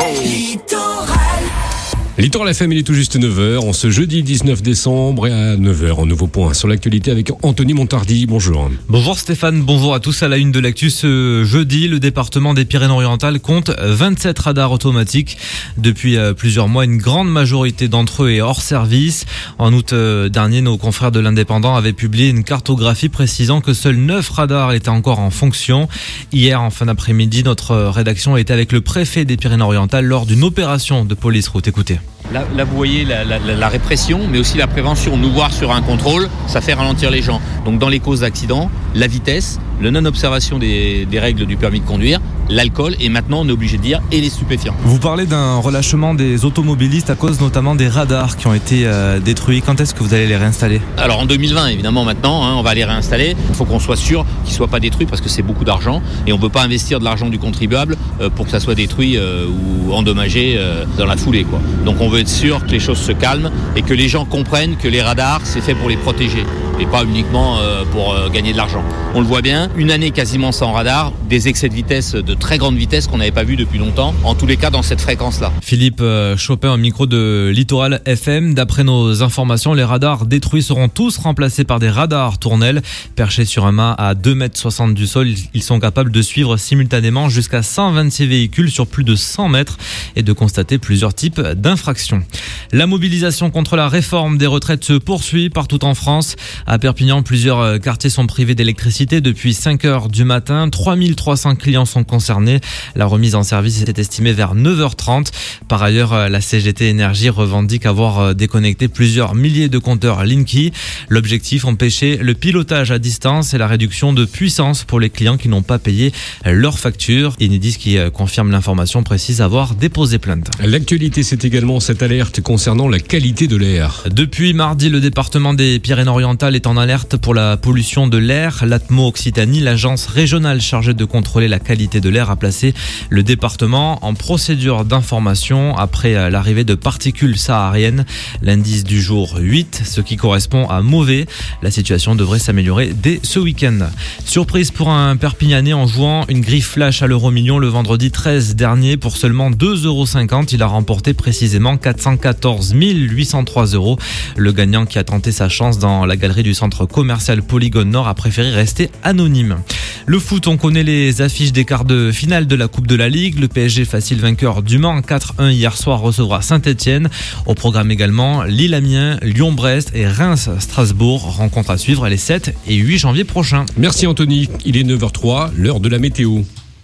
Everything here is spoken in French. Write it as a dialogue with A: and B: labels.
A: Littoral FM, il est tout juste 9h, en ce jeudi 19 décembre et à 9h, un nouveau point sur l'actualité avec Anthony Montardi. Bonjour.
B: Bonjour Stéphane, bonjour à tous à la une de l'actu. Ce jeudi, le département des Pyrénées-Orientales compte 27 radars automatiques. Depuis euh, plusieurs mois, une grande majorité d'entre eux est hors service. En août euh, dernier, nos confrères de l'Indépendant avaient publié une cartographie précisant que seuls 9 radars étaient encore en fonction. Hier, en fin d'après-midi, notre rédaction était avec le préfet des Pyrénées-Orientales lors d'une opération de police route. Écoutez.
C: Là, vous voyez la, la, la, répression, mais aussi la prévention. Nous voir sur un contrôle, ça fait ralentir les gens. Donc dans les causes d'accident, la vitesse, le non-observation des, règles du permis de conduire, l'alcool et maintenant on est obligé de dire et les stupéfiants.
B: Vous parlez d'un relâchement des automobilistes à cause notamment des radars qui ont été euh, détruits. Quand est-ce que vous allez les réinstaller?
C: Alors en 2020 évidemment maintenant hein, on va les réinstaller. Il faut qu'on soit sûr qu'ils ne soient pas détruits parce que c'est beaucoup d'argent et on ne veut pas investir de l'argent du contribuable euh, pour que ça soit détruit euh, ou endommagé dans la foulée. Quoi. Donc on veut être sûr que les choses se calment et que les gens comprennent que les radars c'est fait pour les protéger et pas uniquement pour gagner de l'argent. On le voit bien, une année quasiment sans radar, des excès de vitesse de très grande vitesse qu'on n'avait pas vu depuis longtemps, en tous les cas dans cette fréquence-là.
B: Philippe euh, Chopin au micro de Littoral FM. D'après nos informations, les radars détruits seront tous remplacés par des radars tournelles perchés sur un mât à 2,60 m du sol. Ils sont capables de suivre simultanément jusqu'à 126 véhicules sur plus de 100 mètres et de constater plusieurs types d'infractions. La mobilisation contre la réforme des retraites se poursuit partout en France. À Perpignan, plusieurs quartiers sont privés d'électricité depuis 5 heures du matin. 3300 clients sont concernés. La remise en service était estimée vers 9h30. Par ailleurs, la CGT Énergie revendique avoir déconnecté plusieurs milliers de compteurs Linky. L'objectif, empêcher le pilotage à distance et la réduction de puissance pour les clients qui n'ont pas payé leurs factures. Enedis qui confirme l'information précise avoir déposé plainte.
A: L'actualité, c'est également cette alerte concernant la qualité de l'air.
B: Depuis mardi, le département des Pyrénées-Orientales est en alerte pour la pollution de l'air. L'Atmo Occitanie, l'agence régionale chargée de contrôler la qualité de l'air, a placé le département en procédure d'information après l'arrivée de particules sahariennes. L'indice du jour 8, ce qui correspond à mauvais. La situation devrait s'améliorer dès ce week-end. Surprise pour un Perpignanais en jouant une griffe flash à l'euro million le vendredi 13 dernier pour seulement 2,50 euros. Il a remporté précisément 414 803 euros. Le gagnant qui a tenté sa chance dans la galerie du centre commercial Polygone Nord a préféré rester anonyme. Le foot, on connaît les affiches des quarts finale de la Coupe de la Ligue. Le PSG facile vainqueur du Mans 4-1 hier soir recevra Saint-Etienne. Au programme également Lille-Amiens, Lyon-Brest et Reims-Strasbourg. Rencontre à suivre les 7 et 8 janvier prochains.
A: Merci Anthony. Il est 9h03, l'heure de la météo.